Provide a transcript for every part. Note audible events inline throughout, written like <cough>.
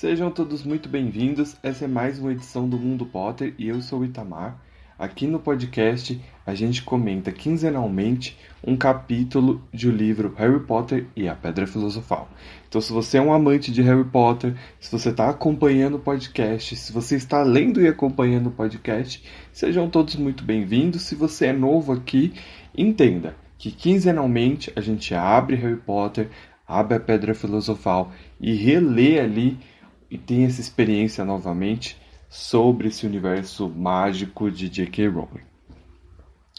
Sejam todos muito bem-vindos. Essa é mais uma edição do Mundo Potter e eu sou o Itamar. Aqui no podcast a gente comenta quinzenalmente um capítulo de o livro Harry Potter e a Pedra Filosofal. Então, se você é um amante de Harry Potter, se você está acompanhando o podcast, se você está lendo e acompanhando o podcast, sejam todos muito bem-vindos. Se você é novo aqui, entenda que quinzenalmente a gente abre Harry Potter, abre a Pedra Filosofal e relê ali e tem essa experiência novamente sobre esse universo mágico de J.K. Rowling.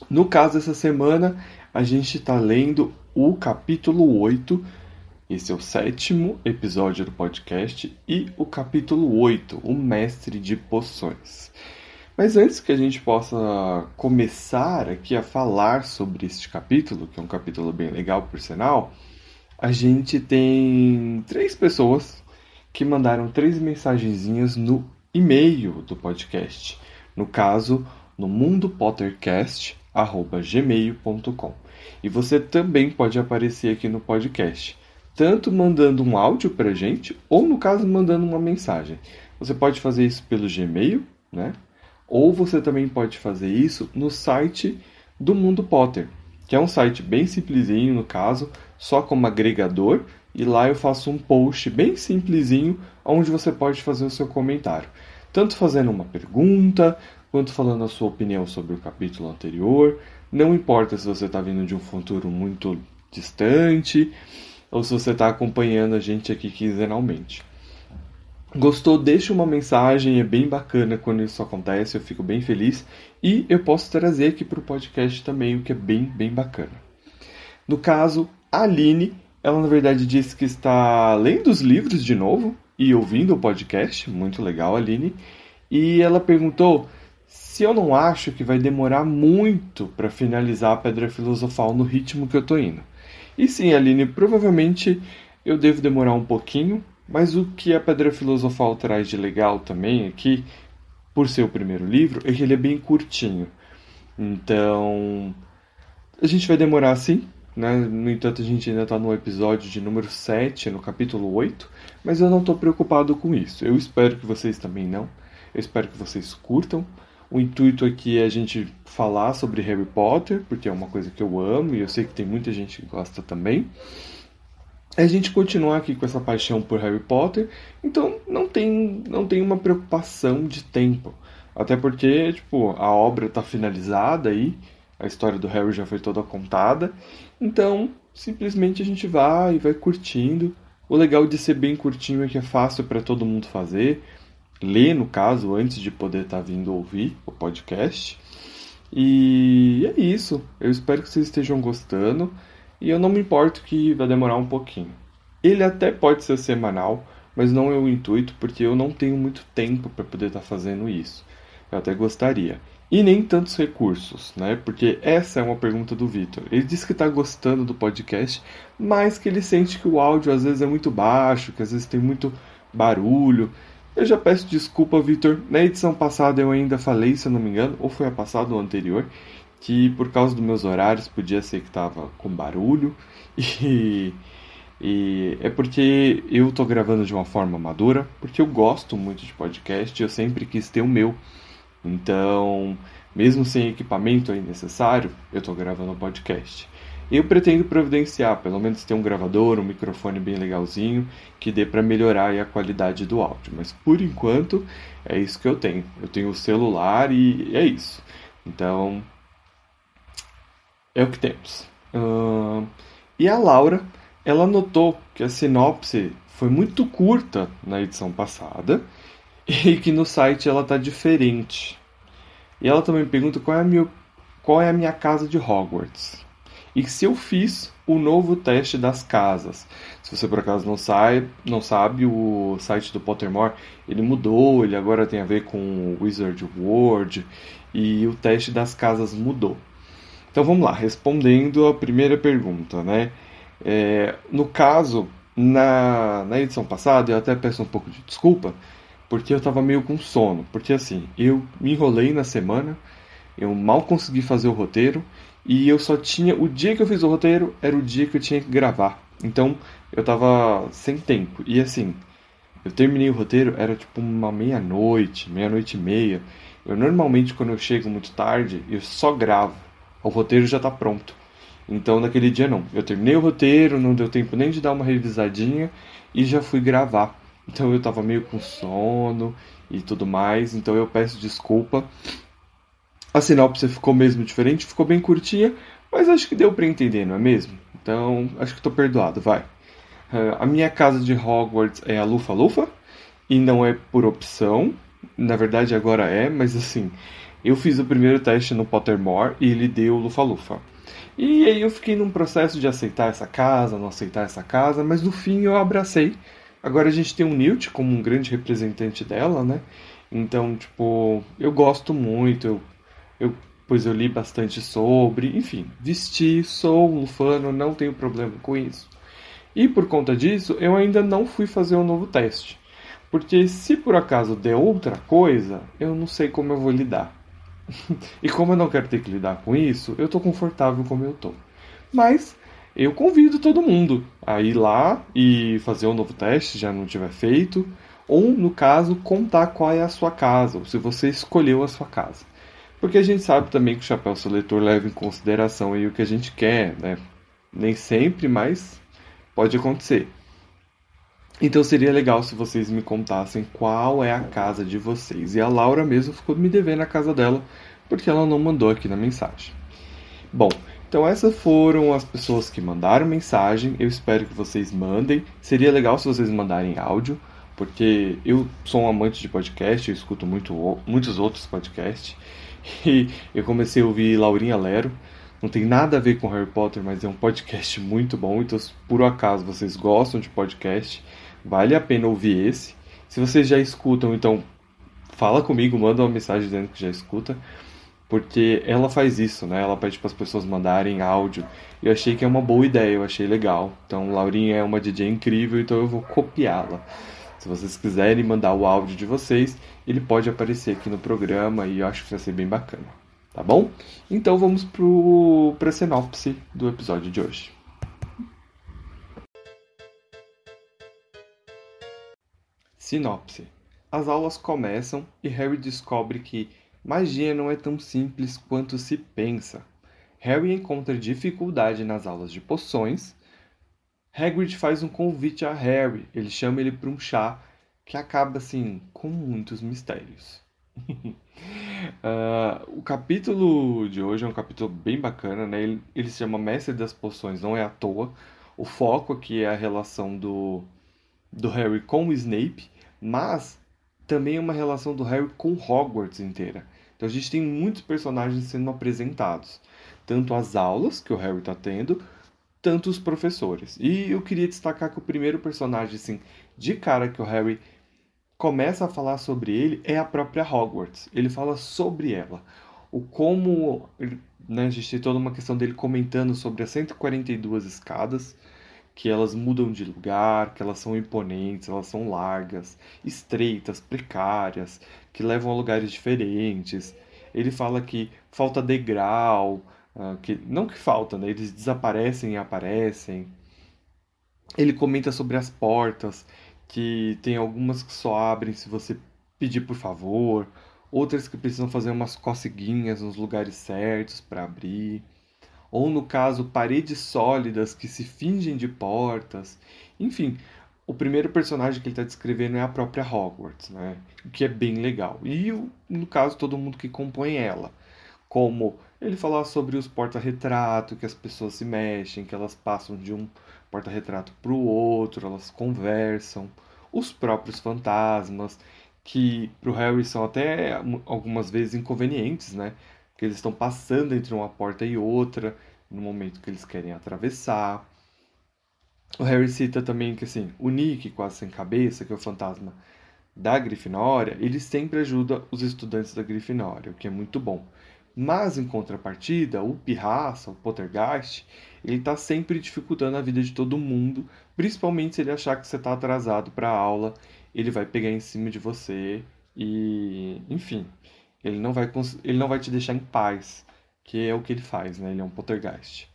No caso dessa semana, a gente está lendo o capítulo 8, esse é o sétimo episódio do podcast, e o capítulo 8, O Mestre de Poções. Mas antes que a gente possa começar aqui a falar sobre este capítulo, que é um capítulo bem legal por sinal, a gente tem três pessoas que mandaram três mensagenzinhas no e-mail do podcast. No caso, no mundopottercast@gmail.com. E você também pode aparecer aqui no podcast, tanto mandando um áudio para gente ou no caso mandando uma mensagem. Você pode fazer isso pelo Gmail, né? Ou você também pode fazer isso no site do Mundo Potter, que é um site bem simplesinho no caso, só como agregador e lá eu faço um post bem simplesinho onde você pode fazer o seu comentário, tanto fazendo uma pergunta quanto falando a sua opinião sobre o capítulo anterior. Não importa se você está vindo de um futuro muito distante ou se você está acompanhando a gente aqui quinzenalmente. Gostou? Deixe uma mensagem, é bem bacana quando isso acontece, eu fico bem feliz e eu posso trazer aqui para o podcast também, o que é bem, bem bacana. No caso, a Aline ela, na verdade, disse que está lendo os livros de novo e ouvindo o podcast. Muito legal, Aline. E ela perguntou se eu não acho que vai demorar muito para finalizar a Pedra Filosofal no ritmo que eu tô indo. E sim, Aline, provavelmente eu devo demorar um pouquinho, mas o que a Pedra Filosofal traz de legal também aqui, por ser o primeiro livro, é que ele é bem curtinho. Então, a gente vai demorar sim, né? No entanto, a gente ainda está no episódio de número 7, no capítulo 8, mas eu não estou preocupado com isso. Eu espero que vocês também não. Eu espero que vocês curtam. O intuito aqui é a gente falar sobre Harry Potter, porque é uma coisa que eu amo e eu sei que tem muita gente que gosta também. É a gente continuar aqui com essa paixão por Harry Potter, então não tem, não tem uma preocupação de tempo. Até porque, tipo, a obra está finalizada aí, a história do Harry já foi toda contada, então, simplesmente a gente vai e vai curtindo. O legal de ser bem curtinho é que é fácil para todo mundo fazer. Ler, no caso, antes de poder estar tá vindo ouvir o podcast. E é isso. Eu espero que vocês estejam gostando. E eu não me importo que vai demorar um pouquinho. Ele até pode ser semanal, mas não é o intuito, porque eu não tenho muito tempo para poder estar tá fazendo isso. Eu até gostaria e nem tantos recursos, né? Porque essa é uma pergunta do Vitor. Ele diz que está gostando do podcast, mas que ele sente que o áudio às vezes é muito baixo, que às vezes tem muito barulho. Eu já peço desculpa, Vitor. Na edição passada eu ainda falei, se eu não me engano, ou foi a passada ou anterior, que por causa dos meus horários podia ser que estava com barulho <laughs> e, e é porque eu estou gravando de uma forma madura, porque eu gosto muito de podcast, eu sempre quis ter o meu. Então, mesmo sem equipamento aí necessário, eu estou gravando um podcast. Eu pretendo providenciar, pelo menos ter um gravador, um microfone bem legalzinho, que dê para melhorar a qualidade do áudio. Mas por enquanto é isso que eu tenho. Eu tenho o celular e é isso. Então é o que temos. Uh, e a Laura, ela notou que a sinopse foi muito curta na edição passada e que no site ela tá diferente. E ela também pergunta qual é a minha, qual é a minha casa de Hogwarts. E se eu fiz o novo teste das casas. Se você por acaso não sabe, não sabe, o site do Pottermore ele mudou, ele agora tem a ver com Wizard World e o teste das casas mudou. Então vamos lá, respondendo a primeira pergunta, né? É, no caso, na, na edição passada, eu até peço um pouco de desculpa, porque eu tava meio com sono. Porque assim, eu me enrolei na semana, eu mal consegui fazer o roteiro e eu só tinha. O dia que eu fiz o roteiro era o dia que eu tinha que gravar. Então eu tava sem tempo. E assim, Eu terminei o roteiro, era tipo uma meia-noite, meia-noite e meia. Eu normalmente, quando eu chego muito tarde, eu só gravo. O roteiro já tá pronto. Então, naquele dia, não. Eu terminei o roteiro, não deu tempo nem de dar uma revisadinha e já fui gravar. Então, eu tava meio com sono e tudo mais. Então, eu peço desculpa. A sinopse ficou mesmo diferente, ficou bem curtinha, mas acho que deu para entender, não é mesmo? Então, acho que tô perdoado, vai. Uh, a minha casa de Hogwarts é a Lufa Lufa e não é por opção. Na verdade, agora é, mas assim, eu fiz o primeiro teste no Pottermore e ele deu Lufa Lufa. E aí eu fiquei num processo de aceitar essa casa, não aceitar essa casa, mas no fim eu abracei. Agora a gente tem o Newt como um grande representante dela, né? Então, tipo, eu gosto muito, eu, eu pois eu li bastante sobre, enfim, vesti, sou um lufano, não tenho problema com isso. E por conta disso, eu ainda não fui fazer um novo teste. Porque se por acaso der outra coisa, eu não sei como eu vou lidar. <laughs> e como eu não quero ter que lidar com isso, eu estou confortável como eu estou. Mas eu convido todo mundo a ir lá e fazer um novo teste, já não tiver feito, ou no caso, contar qual é a sua casa, ou se você escolheu a sua casa. Porque a gente sabe também que o chapéu seletor leva em consideração aí o que a gente quer, né? Nem sempre, mas pode acontecer. Então seria legal se vocês me contassem qual é a casa de vocês. E a Laura mesmo ficou me devendo a casa dela, porque ela não mandou aqui na mensagem. Bom, então essas foram as pessoas que mandaram mensagem. Eu espero que vocês mandem. Seria legal se vocês mandarem áudio, porque eu sou um amante de podcast, eu escuto muito, muitos outros podcasts. <laughs> E eu comecei a ouvir Laurinha Lero. Não tem nada a ver com Harry Potter, mas é um podcast <laughs> muito bom. Então, se por acaso vocês gostam de podcast, vale a pena ouvir esse. Se vocês já escutam, então fala comigo, manda uma mensagem dizendo que já escuta, porque ela faz isso, né? Ela pede para as pessoas mandarem áudio. Eu achei que é uma boa ideia, eu achei legal. Então, Laurinha é uma DJ incrível, então eu vou copiá-la. Se vocês quiserem mandar o áudio de vocês, ele pode aparecer aqui no programa e eu acho que vai ser bem bacana. Tá bom? Então vamos para a sinopse do episódio de hoje. Sinopse: As aulas começam e Harry descobre que magia não é tão simples quanto se pensa. Harry encontra dificuldade nas aulas de poções Hagrid faz um convite a Harry, ele chama ele para um chá que acaba assim com muitos mistérios. uh, <laughs> o capítulo de hoje é um capítulo bem bacana, né? Ele, ele se chama Mestre das Poções, não é à toa. O foco aqui é a relação do, do Harry com o Snape, mas também é uma relação do Harry com Hogwarts inteira. Então a gente tem muitos personagens sendo apresentados, tanto as aulas que o Harry está tendo, tanto os professores. E eu queria destacar que o primeiro personagem, assim, de cara que o Harry começa a falar sobre ele é a própria Hogwarts. Ele fala sobre ela. O como. Né, a gente tem toda uma questão dele comentando sobre as 142 escadas, que elas mudam de lugar, que elas são imponentes, elas são largas, estreitas, precárias, que levam a lugares diferentes. Ele fala que falta degrau, Uh, que, não que falta, né? Eles desaparecem e aparecem. Ele comenta sobre as portas, que tem algumas que só abrem se você pedir por favor, outras que precisam fazer umas coceguinhas nos lugares certos para abrir, ou no caso, paredes sólidas que se fingem de portas. Enfim, o primeiro personagem que ele está descrevendo é a própria Hogwarts, né? O que é bem legal. E no caso, todo mundo que compõe ela, como ele fala sobre os porta-retrato, que as pessoas se mexem, que elas passam de um porta-retrato para o outro, elas conversam, os próprios fantasmas, que para o Harry são até algumas vezes inconvenientes, né? Que eles estão passando entre uma porta e outra no momento que eles querem atravessar. O Harry cita também que assim, o Nick, quase sem cabeça, que é o fantasma da Grifinória, ele sempre ajuda os estudantes da Grifinória, o que é muito bom. Mas, em contrapartida, o pirraça, o poltergeist, ele está sempre dificultando a vida de todo mundo, principalmente se ele achar que você está atrasado para a aula, ele vai pegar em cima de você e, enfim, ele não vai, ele não vai te deixar em paz, que é o que ele faz, né? Ele é um poltergeist.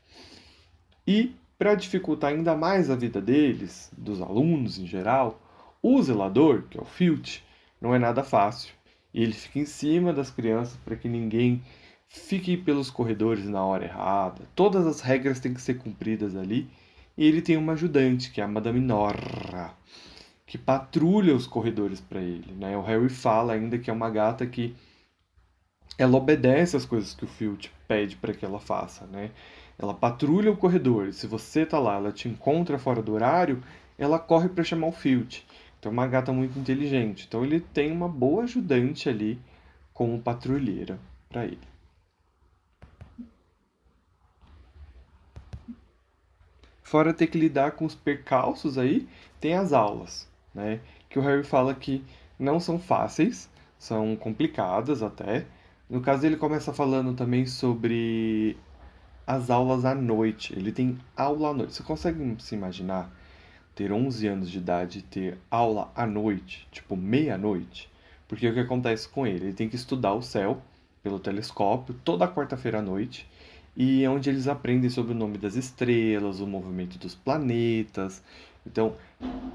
E, para dificultar ainda mais a vida deles, dos alunos em geral, O zelador, que é o Filch, não é nada fácil. Ele fica em cima das crianças para que ninguém fique pelos corredores na hora errada. Todas as regras têm que ser cumpridas ali. E ele tem uma ajudante, que é a Madame Norra, que patrulha os corredores para ele. Né? O Harry fala ainda que é uma gata que ela obedece as coisas que o Filch pede para que ela faça, né? Ela patrulha o corredor. Se você tá lá, ela te encontra fora do horário, ela corre para chamar o Filch. Então é uma gata muito inteligente. Então ele tem uma boa ajudante ali como patrulheira para ele. Fora ter que lidar com os percalços aí, tem as aulas, né? Que o Harry fala que não são fáceis, são complicadas até, no caso, ele começa falando também sobre as aulas à noite. Ele tem aula à noite. Você consegue se imaginar ter 11 anos de idade e ter aula à noite, tipo meia-noite? Porque o que acontece com ele? Ele tem que estudar o céu pelo telescópio toda quarta-feira à noite e é onde eles aprendem sobre o nome das estrelas, o movimento dos planetas. Então,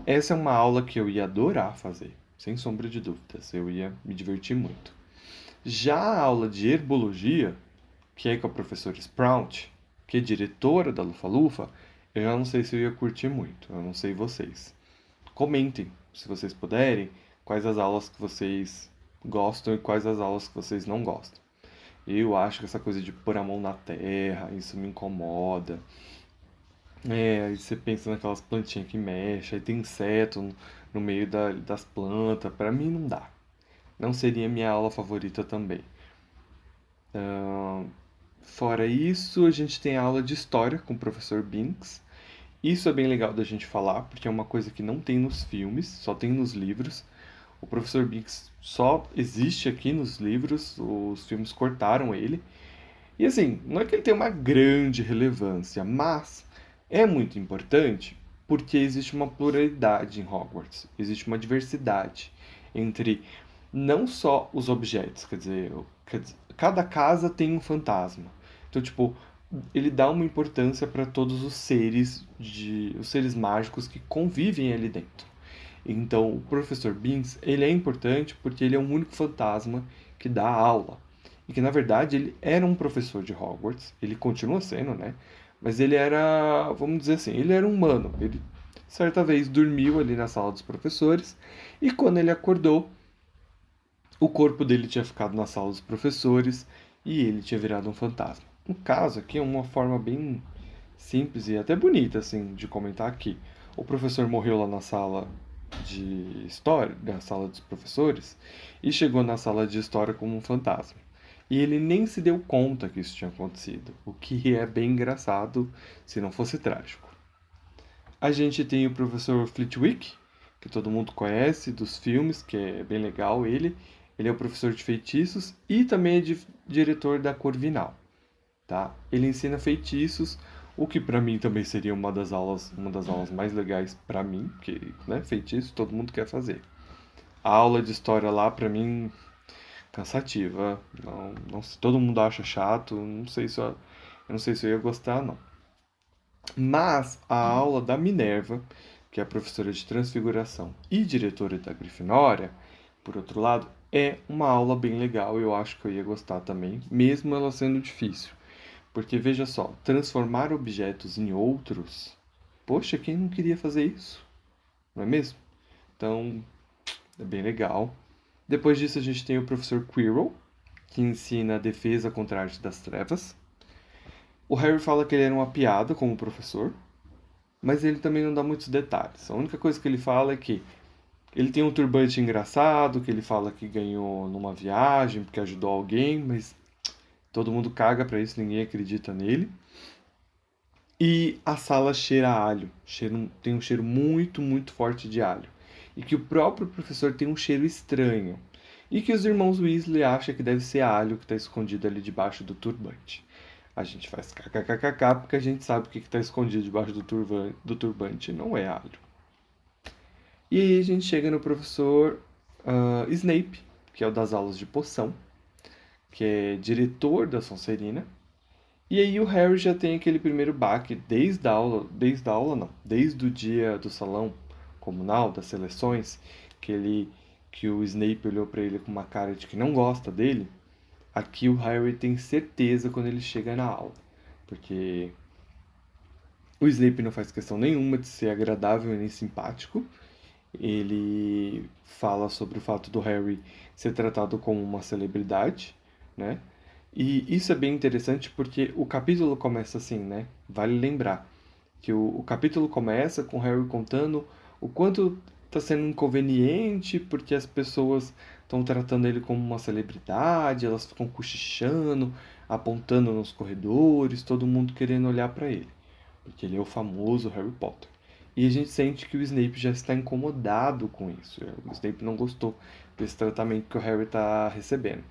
essa é uma aula que eu ia adorar fazer, sem sombra de dúvidas. Eu ia me divertir muito. Já a aula de herbologia, que é com a professora Sprout, que é diretora da Lufa-Lufa, eu já não sei se eu ia curtir muito, eu não sei vocês. Comentem, se vocês puderem, quais as aulas que vocês gostam e quais as aulas que vocês não gostam. Eu acho que essa coisa de pôr a mão na terra, isso me incomoda. É, aí você pensa naquelas plantinhas que mexem, aí tem inseto no meio da, das plantas, para mim não dá não seria minha aula favorita também. Uh, fora isso, a gente tem a aula de história com o professor Binks. Isso é bem legal da gente falar, porque é uma coisa que não tem nos filmes, só tem nos livros. O professor Binks só existe aqui nos livros, os filmes cortaram ele. E assim, não é que ele tenha uma grande relevância, mas é muito importante porque existe uma pluralidade em Hogwarts, existe uma diversidade entre não só os objetos, quer dizer, quer dizer, cada casa tem um fantasma. Então, tipo, ele dá uma importância para todos os seres de os seres mágicos que convivem ali dentro. Então, o professor Binks, ele é importante porque ele é o único fantasma que dá aula. E que na verdade ele era um professor de Hogwarts, ele continua sendo, né? Mas ele era, vamos dizer assim, ele era um humano. Ele certa vez dormiu ali na sala dos professores e quando ele acordou, o corpo dele tinha ficado na sala dos professores e ele tinha virado um fantasma. No caso aqui é uma forma bem simples e até bonita assim de comentar aqui. O professor morreu lá na sala de história, na sala dos professores, e chegou na sala de história como um fantasma. E ele nem se deu conta que isso tinha acontecido, o que é bem engraçado se não fosse trágico. A gente tem o professor Flitwick, que todo mundo conhece dos filmes, que é bem legal ele, ele é o professor de feitiços e também é diretor da Corvinal, tá? Ele ensina feitiços, o que para mim também seria uma das aulas, uma das aulas mais legais para mim, que, né, feitiço todo mundo quer fazer. A aula de história lá para mim cansativa, não, não todo mundo acha chato, não sei se eu, eu não sei se eu ia gostar não. Mas a aula da Minerva, que é professora de transfiguração e diretora da Grifinória, por outro lado, é uma aula bem legal, eu acho que eu ia gostar também, mesmo ela sendo difícil. Porque veja só, transformar objetos em outros, poxa, quem não queria fazer isso? Não é mesmo? Então, é bem legal. Depois disso a gente tem o professor Quirrell, que ensina a defesa contra a arte das trevas. O Harry fala que ele era uma piada como professor, mas ele também não dá muitos detalhes. A única coisa que ele fala é que ele tem um turbante engraçado que ele fala que ganhou numa viagem porque ajudou alguém, mas todo mundo caga para isso, ninguém acredita nele. E a sala cheira a alho, tem um cheiro muito, muito forte de alho. E que o próprio professor tem um cheiro estranho. E que os irmãos Weasley acham que deve ser alho que está escondido ali debaixo do turbante. A gente faz kkkk porque a gente sabe o que está escondido debaixo do, turva, do turbante. Não é alho. E aí a gente chega no professor uh, Snape, que é o das aulas de poção, que é diretor da Sonserina. E aí o Harry já tem aquele primeiro baque desde a aula, desde a aula não, desde o dia do salão comunal das seleções, que ele que o Snape olhou para ele com uma cara de que não gosta dele, aqui o Harry tem certeza quando ele chega na aula, porque o Snape não faz questão nenhuma de ser agradável nem simpático. Ele fala sobre o fato do Harry ser tratado como uma celebridade, né? E isso é bem interessante porque o capítulo começa assim, né? Vale lembrar que o, o capítulo começa com Harry contando o quanto está sendo inconveniente porque as pessoas estão tratando ele como uma celebridade, elas ficam cochichando, apontando nos corredores, todo mundo querendo olhar para ele, porque ele é o famoso Harry Potter. E a gente sente que o Snape já está incomodado com isso. O Snape não gostou desse tratamento que o Harry está recebendo.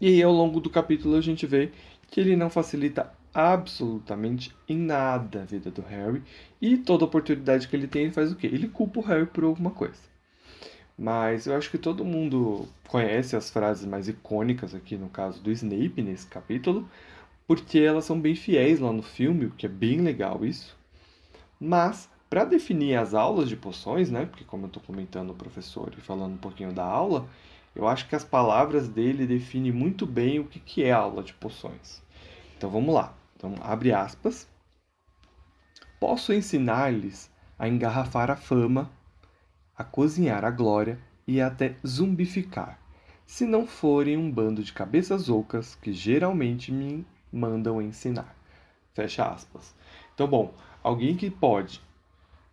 E aí, ao longo do capítulo, a gente vê que ele não facilita absolutamente em nada a vida do Harry. E toda oportunidade que ele tem, ele faz o quê? Ele culpa o Harry por alguma coisa. Mas eu acho que todo mundo conhece as frases mais icônicas aqui no caso do Snape nesse capítulo, porque elas são bem fiéis lá no filme, o que é bem legal isso. Mas para definir as aulas de poções, né? Porque como eu estou comentando o professor e falando um pouquinho da aula, eu acho que as palavras dele definem muito bem o que, que é aula de poções. Então vamos lá. Então, abre aspas. Posso ensinar-lhes a engarrafar a fama, a cozinhar a glória e até zumbificar, se não forem um bando de cabeças ocas que geralmente me mandam ensinar. Fecha aspas. Então, bom, alguém que pode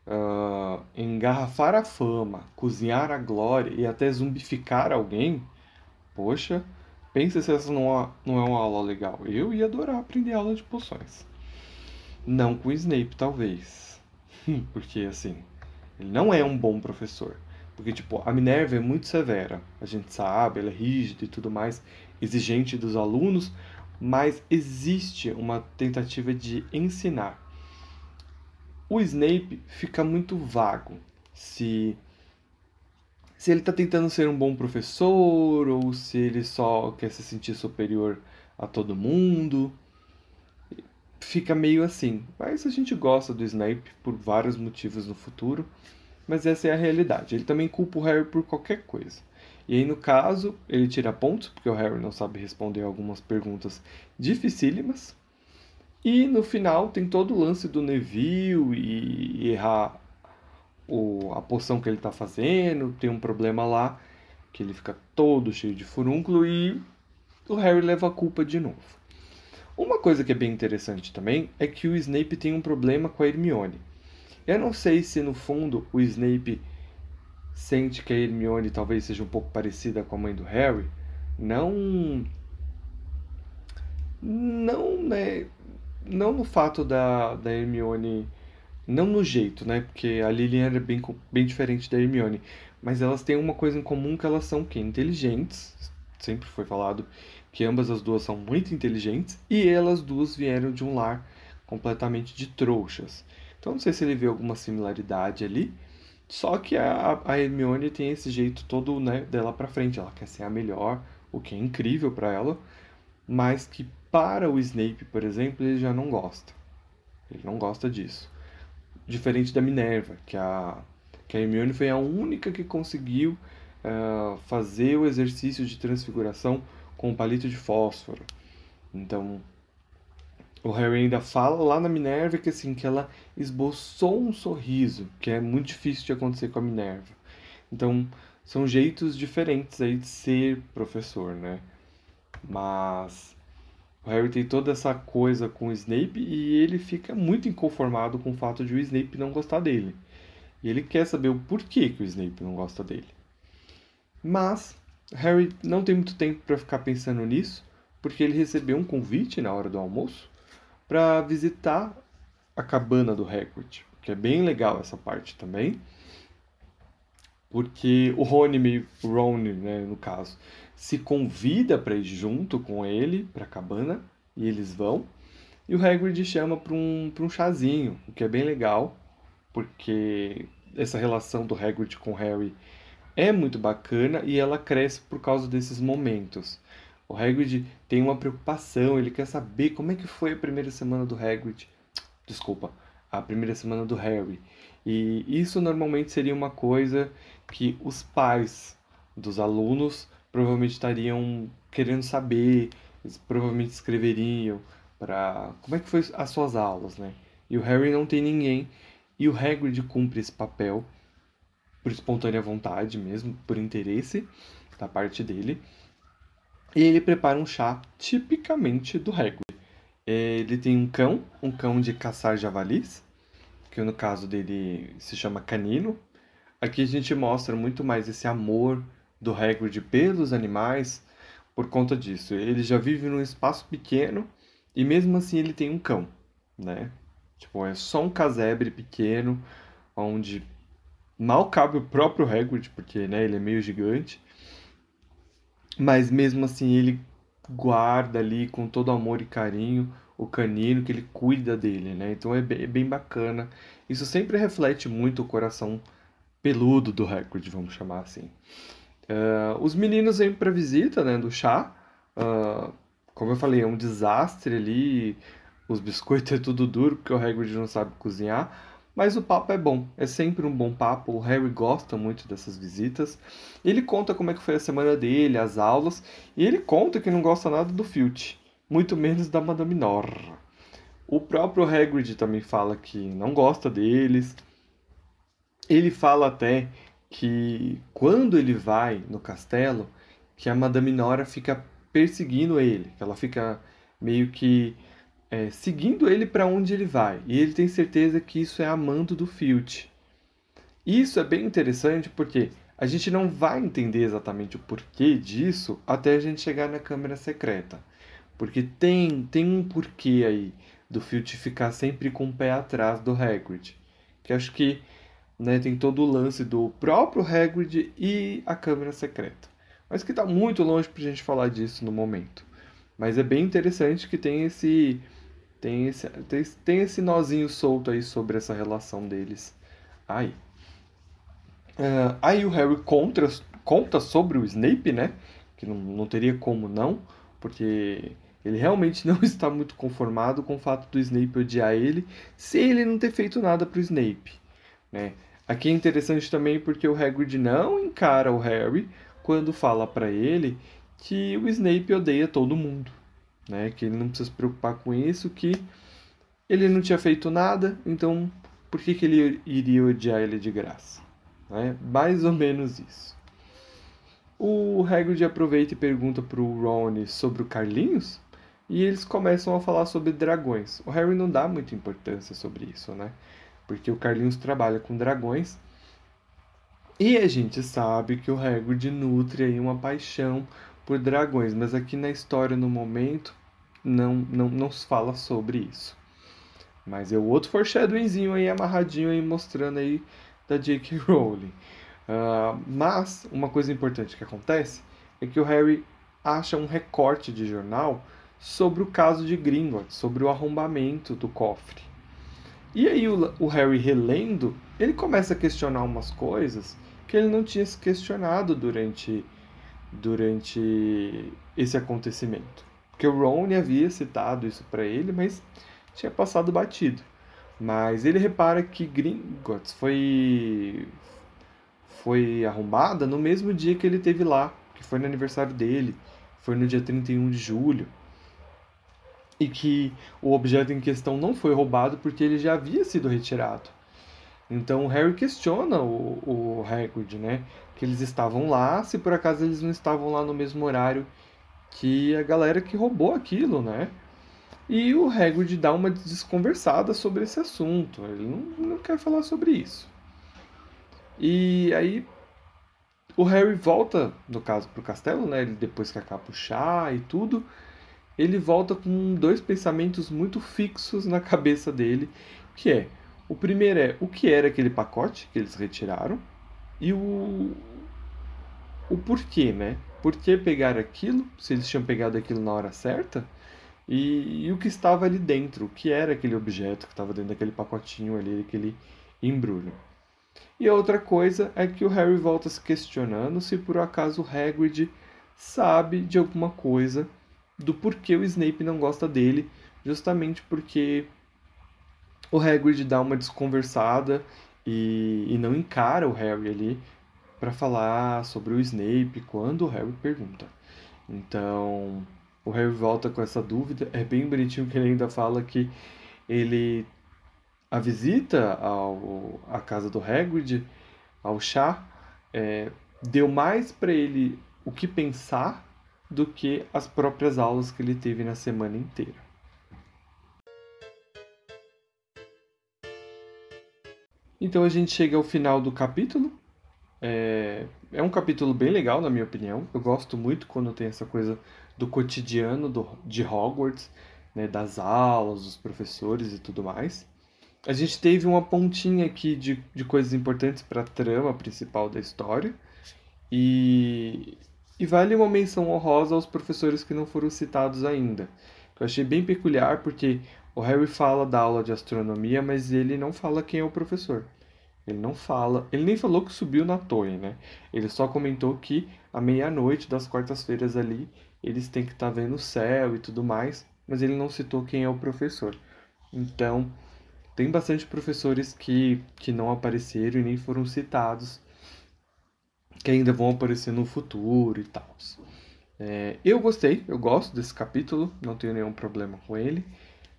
uh, engarrafar a fama, cozinhar a glória e até zumbificar alguém, poxa, Pensa se essa não é, não é uma aula legal. Eu ia adorar aprender aula de poções. Não com o Snape, talvez. Porque, assim, ele não é um bom professor. Porque, tipo, a Minerva é muito severa. A gente sabe, ela é rígida e tudo mais, exigente dos alunos, mas existe uma tentativa de ensinar. O Snape fica muito vago se se ele está tentando ser um bom professor ou se ele só quer se sentir superior a todo mundo. Fica meio assim. Mas a gente gosta do Snape por vários motivos no futuro. Mas essa é a realidade. Ele também culpa o Harry por qualquer coisa. E aí, no caso, ele tira pontos, porque o Harry não sabe responder algumas perguntas dificílimas. E no final tem todo o lance do Neville e errar o, a poção que ele está fazendo, tem um problema lá, que ele fica todo cheio de furúnculo e o Harry leva a culpa de novo. Uma coisa que é bem interessante também é que o Snape tem um problema com a Hermione. Eu não sei se no fundo o Snape sente que a Hermione talvez seja um pouco parecida com a mãe do Harry. Não. Não, né? Não no fato da, da Hermione não no jeito, né? Porque a Lilian era bem, bem diferente da Hermione. Mas elas têm uma coisa em comum que elas são que inteligentes. Sempre foi falado que ambas as duas são muito inteligentes. E elas duas vieram de um lar completamente de trouxas. Então não sei se ele vê alguma similaridade ali. Só que a, a Hermione tem esse jeito todo né, dela pra frente. Ela quer ser a melhor, o que é incrível para ela. Mas que para o Snape, por exemplo, ele já não gosta. Ele não gosta disso diferente da Minerva, que a, que a Hermione foi a única que conseguiu uh, fazer o exercício de transfiguração com um palito de fósforo. Então, o Harry ainda fala lá na Minerva que assim que ela esboçou um sorriso, que é muito difícil de acontecer com a Minerva. Então, são jeitos diferentes aí de ser professor, né? Mas o Harry tem toda essa coisa com o Snape e ele fica muito inconformado com o fato de o Snape não gostar dele. E ele quer saber o porquê que o Snape não gosta dele. Mas Harry não tem muito tempo para ficar pensando nisso, porque ele recebeu um convite na hora do almoço para visitar a cabana do Hagrid, que é bem legal essa parte também. Porque o Rony, o né, no caso, se convida para ir junto com ele para a cabana e eles vão. E o Hagrid chama para um, um chazinho, o que é bem legal, porque essa relação do Hagrid com Harry é muito bacana e ela cresce por causa desses momentos. O Hagrid tem uma preocupação, ele quer saber como é que foi a primeira semana do Hagrid. Desculpa, a primeira semana do Harry. E isso normalmente seria uma coisa que os pais dos alunos provavelmente estariam querendo saber, eles provavelmente escreveriam para como é que foi as suas aulas, né? E o Harry não tem ninguém e o Hagrid cumpre esse papel por espontânea vontade mesmo, por interesse da parte dele. E ele prepara um chá tipicamente do Hagrid. Ele tem um cão, um cão de caçar javalis, que no caso dele se chama Canino. Aqui a gente mostra muito mais esse amor do Hagrid pelos animais por conta disso. Ele já vive num espaço pequeno e mesmo assim ele tem um cão, né? Tipo, é só um casebre pequeno, onde mal cabe o próprio Hagrid, porque né, ele é meio gigante. Mas mesmo assim ele guarda ali com todo amor e carinho o canino, que ele cuida dele, né? Então é bem, é bem bacana. Isso sempre reflete muito o coração peludo do Hagrid, vamos chamar assim. Uh, os meninos vêm para visita, né, do chá. Uh, como eu falei, é um desastre ali. Os biscoitos <laughs> é tudo duro porque o Hagrid não sabe cozinhar. Mas o papo é bom, é sempre um bom papo. O Harry gosta muito dessas visitas. Ele conta como é que foi a semana dele, as aulas, e ele conta que não gosta nada do Filch, muito menos da Madame Norra. O próprio Hagrid também fala que não gosta deles. Ele fala até que quando ele vai no castelo, que a Madame Nora fica perseguindo ele, que ela fica meio que é, seguindo ele para onde ele vai. E ele tem certeza que isso é amando do Filch. Isso é bem interessante porque a gente não vai entender exatamente o porquê disso até a gente chegar na câmera secreta. Porque tem, tem um porquê aí do Filch ficar sempre com o pé atrás do Hagrid. Que acho que né, tem todo o lance do próprio Hagrid e a câmera secreta. Mas que está muito longe para a gente falar disso no momento. Mas é bem interessante que tem esse tem esse, tem, tem esse nozinho solto aí sobre essa relação deles. Aí. Uh, aí o Harry contra, conta sobre o Snape, né? Que não, não teria como não, porque ele realmente <laughs> não está muito conformado com o fato do Snape odiar ele, se ele não ter feito nada pro Snape, né? Aqui é interessante também porque o Hagrid não encara o Harry quando fala para ele que o Snape odeia todo mundo né? Que ele não precisa se preocupar com isso, que ele não tinha feito nada, então por que, que ele iria odiar ele de graça? Né? Mais ou menos isso. O Hagrid aproveita e pergunta para o Ron sobre o Carlinhos, e eles começam a falar sobre dragões. O Harry não dá muita importância sobre isso, né? Porque o Carlinhos trabalha com dragões. E a gente sabe que o Hagrid nutre aí uma paixão por dragões, mas aqui na história no momento não, não, não se fala sobre isso. Mas é o outro foreshadowingzinho aí amarradinho aí mostrando aí da J.K. <laughs> Rowling. Uh, mas uma coisa importante que acontece é que o Harry acha um recorte de jornal sobre o caso de Gringotts, sobre o arrombamento do cofre. E aí o, o Harry relendo, ele começa a questionar umas coisas que ele não tinha se questionado durante, durante esse acontecimento. Porque o Ron havia citado isso para ele, mas tinha passado batido. Mas ele repara que Gringotts foi foi arrombada no mesmo dia que ele teve lá, que foi no aniversário dele, foi no dia 31 de julho. E que o objeto em questão não foi roubado porque ele já havia sido retirado. Então o Harry questiona o, o Hagrid, né? Que eles estavam lá, se por acaso eles não estavam lá no mesmo horário que a galera que roubou aquilo, né? E o Hagrid dá uma desconversada sobre esse assunto. Ele não, não quer falar sobre isso. E aí o Harry volta, no caso, pro castelo, né? Ele, depois que acaba o chá e tudo, ele volta com dois pensamentos muito fixos na cabeça dele, que é o primeiro é o que era aquele pacote que eles retiraram e o o porquê, né? por que pegar aquilo, se eles tinham pegado aquilo na hora certa, e, e o que estava ali dentro, o que era aquele objeto que estava dentro daquele pacotinho ali, aquele embrulho. E a outra coisa é que o Harry volta se questionando se por acaso o Hagrid sabe de alguma coisa do porquê o Snape não gosta dele, justamente porque o Hagrid dá uma desconversada e, e não encara o Harry ali para falar sobre o Snape quando o Harry pergunta. Então, o Harry volta com essa dúvida. É bem bonitinho que ele ainda fala que ele a visita ao, à casa do Hagrid, ao chá, é, deu mais para ele o que pensar do que as próprias aulas que ele teve na semana inteira. Então a gente chega ao final do capítulo. É, é um capítulo bem legal, na minha opinião. Eu gosto muito quando tem essa coisa do cotidiano do, de Hogwarts, né, das aulas, dos professores e tudo mais. A gente teve uma pontinha aqui de, de coisas importantes para a trama principal da história. E, e vale uma menção honrosa aos professores que não foram citados ainda. Eu achei bem peculiar porque o Harry fala da aula de astronomia, mas ele não fala quem é o professor. Ele não fala, ele nem falou que subiu na torre, né? Ele só comentou que à meia-noite das quartas-feiras ali, eles têm que estar tá vendo o céu e tudo mais, mas ele não citou quem é o professor. Então, tem bastante professores que, que não apareceram e nem foram citados, que ainda vão aparecer no futuro e tal. É, eu gostei, eu gosto desse capítulo, não tenho nenhum problema com ele.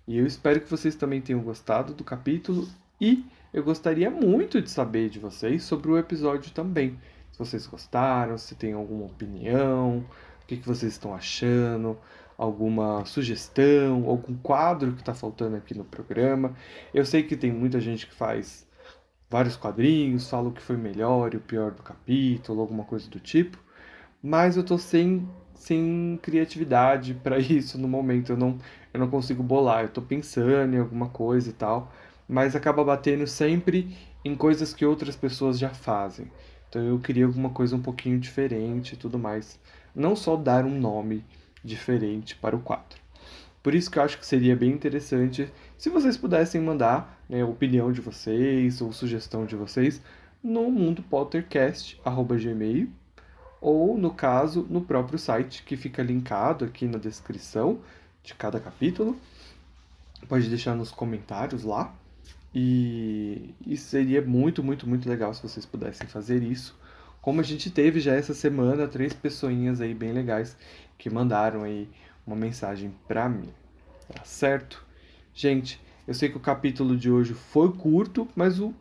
E eu espero que vocês também tenham gostado do capítulo e eu gostaria muito de saber de vocês sobre o episódio também. Se vocês gostaram, se tem alguma opinião, o que, que vocês estão achando, alguma sugestão, algum quadro que está faltando aqui no programa. Eu sei que tem muita gente que faz vários quadrinhos, fala o que foi melhor e o pior do capítulo, alguma coisa do tipo, mas eu tô sem, sem criatividade <laughs> para isso no momento. Eu não, eu não consigo bolar, eu tô pensando em alguma coisa e tal, mas acaba batendo sempre em coisas que outras pessoas já fazem. Então eu queria alguma coisa um pouquinho diferente e tudo mais. Não só dar um nome diferente para o quadro. Por isso que eu acho que seria bem interessante se vocês pudessem mandar né, opinião de vocês ou sugestão de vocês no mundopottercast.gmail ou, no caso, no próprio site que fica linkado aqui na descrição de cada capítulo. Pode deixar nos comentários lá. E, e seria muito, muito, muito legal se vocês pudessem fazer isso. Como a gente teve já essa semana, três pessoinhas aí bem legais que mandaram aí uma mensagem para mim. Tá certo? Gente, eu sei que o capítulo de hoje foi curto, mas o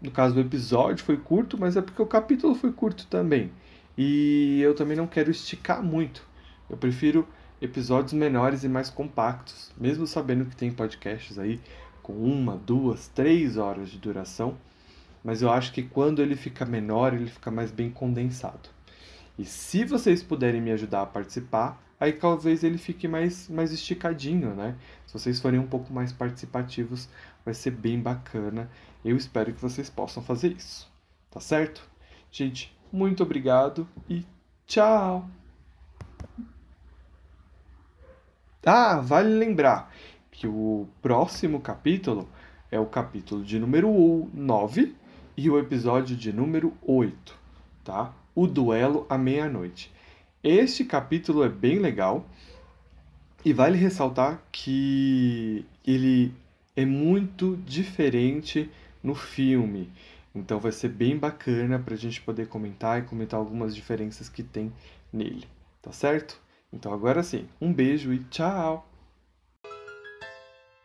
no caso o episódio foi curto, mas é porque o capítulo foi curto também. E eu também não quero esticar muito. Eu prefiro episódios menores e mais compactos, mesmo sabendo que tem podcasts aí com uma, duas, três horas de duração mas eu acho que quando ele fica menor, ele fica mais bem condensado. E se vocês puderem me ajudar a participar, aí talvez ele fique mais, mais esticadinho, né? Se vocês forem um pouco mais participativos, vai ser bem bacana. Eu espero que vocês possam fazer isso. Tá certo? Gente, muito obrigado e tchau! Ah, vale lembrar que o próximo capítulo é o capítulo de número 9 e o episódio de número 8, tá? O duelo à meia-noite. Este capítulo é bem legal e vale ressaltar que ele é muito diferente no filme. Então vai ser bem bacana para a gente poder comentar e comentar algumas diferenças que tem nele, tá certo? Então agora sim, um beijo e tchau!